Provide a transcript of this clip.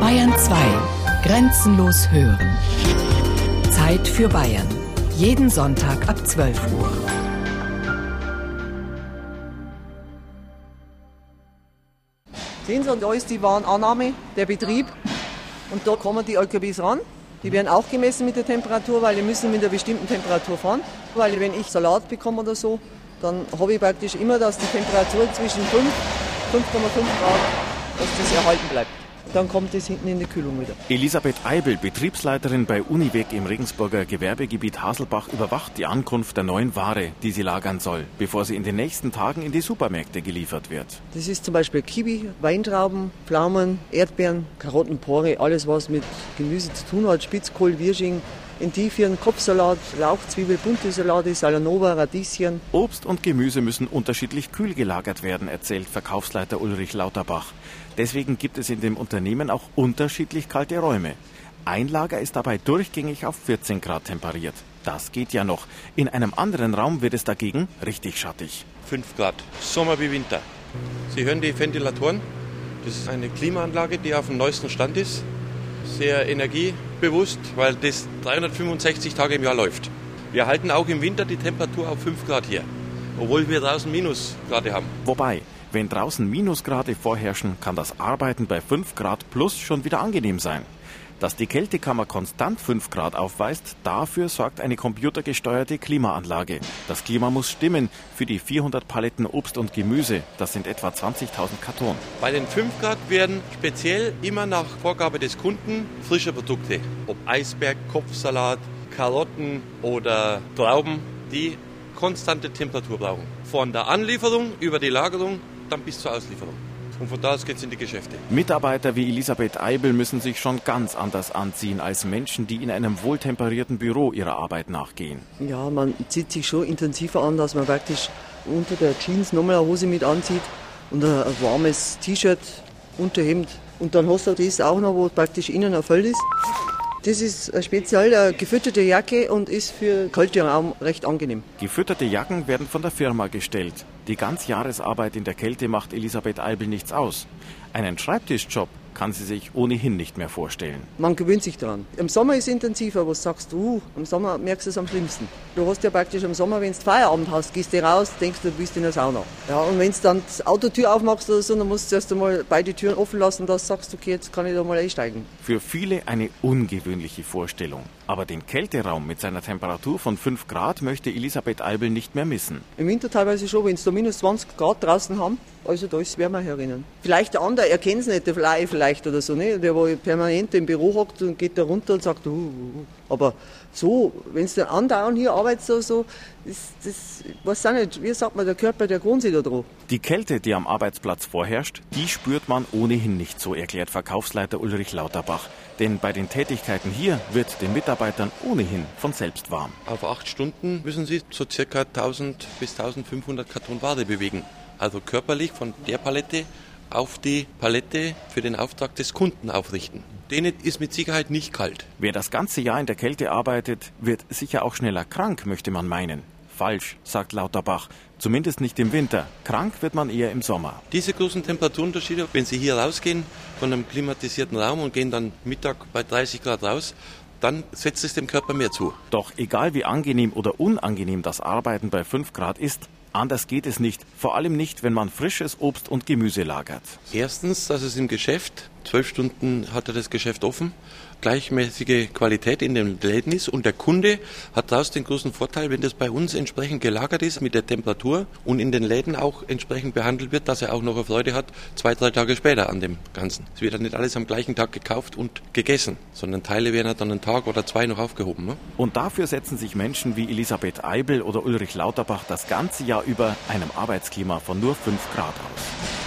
Bayern 2. Grenzenlos hören. Zeit für Bayern. Jeden Sonntag ab 12 Uhr. Sehen Sie, da ist die Warenannahme, der Betrieb. Und da kommen die LKWs ran. Die werden auch gemessen mit der Temperatur, weil die müssen mit einer bestimmten Temperatur fahren. Weil wenn ich Salat bekomme oder so, dann habe ich praktisch immer, dass die Temperatur zwischen 5 5,5 Grad, dass das erhalten bleibt. Dann kommt es hinten in die Kühlung wieder. Elisabeth Eibel, Betriebsleiterin bei Uniweg im Regensburger Gewerbegebiet Haselbach, überwacht die Ankunft der neuen Ware, die sie lagern soll, bevor sie in den nächsten Tagen in die Supermärkte geliefert wird. Das ist zum Beispiel Kiwi, Weintrauben, Pflaumen, Erdbeeren, Karotten, Pore, alles was mit Gemüse zu tun hat, Spitzkohl, Wirsching, Endivieren, Kopfsalat, Lauchzwiebel, bunte Salate, Salanova, Radieschen. Obst und Gemüse müssen unterschiedlich kühl gelagert werden, erzählt Verkaufsleiter Ulrich Lauterbach. Deswegen gibt es in dem Unternehmen auch unterschiedlich kalte Räume. Ein Lager ist dabei durchgängig auf 14 Grad temperiert. Das geht ja noch. In einem anderen Raum wird es dagegen richtig schattig. 5 Grad, Sommer wie Winter. Sie hören die Ventilatoren. Das ist eine Klimaanlage, die auf dem neuesten Stand ist sehr energiebewusst, weil das 365 Tage im Jahr läuft. Wir halten auch im Winter die Temperatur auf 5 Grad hier, obwohl wir draußen Minusgrade haben. Wobei, wenn draußen Minusgrade vorherrschen, kann das Arbeiten bei 5 Grad plus schon wieder angenehm sein. Dass die Kältekammer konstant 5 Grad aufweist, dafür sorgt eine computergesteuerte Klimaanlage. Das Klima muss stimmen für die 400 Paletten Obst und Gemüse. Das sind etwa 20.000 Karton. Bei den 5 Grad werden speziell immer nach Vorgabe des Kunden frische Produkte, ob Eisberg, Kopfsalat, Karotten oder Trauben, die konstante Temperatur brauchen. Von der Anlieferung über die Lagerung dann bis zur Auslieferung. Und von da aus geht es in die Geschäfte. Mitarbeiter wie Elisabeth Eibel müssen sich schon ganz anders anziehen als Menschen, die in einem wohltemperierten Büro ihrer Arbeit nachgehen. Ja, man zieht sich schon intensiver an, dass man praktisch unter der Jeans nochmal eine Hose mit anzieht und ein, warmes T-Shirt, Unterhemd. Und dann hast du das auch noch, wo praktisch innen erfüllt ist. Das ist speziell eine gefütterte Jacke und ist für kalte Raum recht angenehm. Gefütterte Jacken werden von der Firma gestellt. Die Ganzjahresarbeit in der Kälte macht Elisabeth Eibel nichts aus. Einen Schreibtischjob kann sie sich ohnehin nicht mehr vorstellen. Man gewöhnt sich daran. Im Sommer ist es intensiver, was sagst du? Im Sommer merkst du es am schlimmsten. Du hast ja praktisch im Sommer, wenn du Feierabend hast, gehst du raus, denkst du, bist in der Sauna. Ja, und wenn du dann die Autotür aufmachst oder so, dann musst du erst einmal beide Türen offen lassen, dass du sagst, okay, jetzt kann ich da mal einsteigen. Für viele eine ungewöhnliche Vorstellung. Aber den Kälteraum mit seiner Temperatur von 5 Grad möchte Elisabeth Eibel nicht mehr missen. Im Winter teilweise schon, wenn es da minus 20 Grad draußen haben, also da ist wärmer herinnen. Vielleicht der andere erkennt es nicht, der Fly vielleicht oder so, ne? der wo permanent im Büro hockt und geht da runter und sagt, uh, uh, uh. aber so, wenn es dann andauernd hier arbeitet, so, so das, das, weiß auch nicht, wie sagt man, der Körper, der gewohnt sich da drauf. Die Kälte, die am Arbeitsplatz vorherrscht, die spürt man ohnehin nicht, so erklärt Verkaufsleiter Ulrich Lauterbach. Denn bei den Tätigkeiten hier wird den Mitarbeitern ohnehin von selbst warm. Auf acht Stunden müssen sie so circa 1000 bis 1500 Karton Ware bewegen. Also körperlich von der Palette auf die Palette für den Auftrag des Kunden aufrichten. Denen ist mit Sicherheit nicht kalt. Wer das ganze Jahr in der Kälte arbeitet, wird sicher auch schneller krank, möchte man meinen. Falsch, sagt Lauterbach. Zumindest nicht im Winter. Krank wird man eher im Sommer. Diese großen Temperaturunterschiede, wenn Sie hier rausgehen von einem klimatisierten Raum und gehen dann Mittag bei 30 Grad raus, dann setzt es dem Körper mehr zu. Doch egal wie angenehm oder unangenehm das Arbeiten bei 5 Grad ist, Anders geht es nicht, vor allem nicht, wenn man frisches Obst und Gemüse lagert. Erstens, dass es im Geschäft, zwölf Stunden hat er das Geschäft offen, gleichmäßige Qualität in den Läden ist und der Kunde hat daraus den großen Vorteil, wenn das bei uns entsprechend gelagert ist mit der Temperatur und in den Läden auch entsprechend behandelt wird, dass er auch noch eine Freude hat, zwei, drei Tage später an dem Ganzen. Es wird dann nicht alles am gleichen Tag gekauft und gegessen, sondern Teile werden dann einen Tag oder zwei noch aufgehoben. Ne? Und dafür setzen sich Menschen wie Elisabeth Eibel oder Ulrich Lauterbach das ganze Jahr über einem Arbeitsklima von nur fünf Grad aus.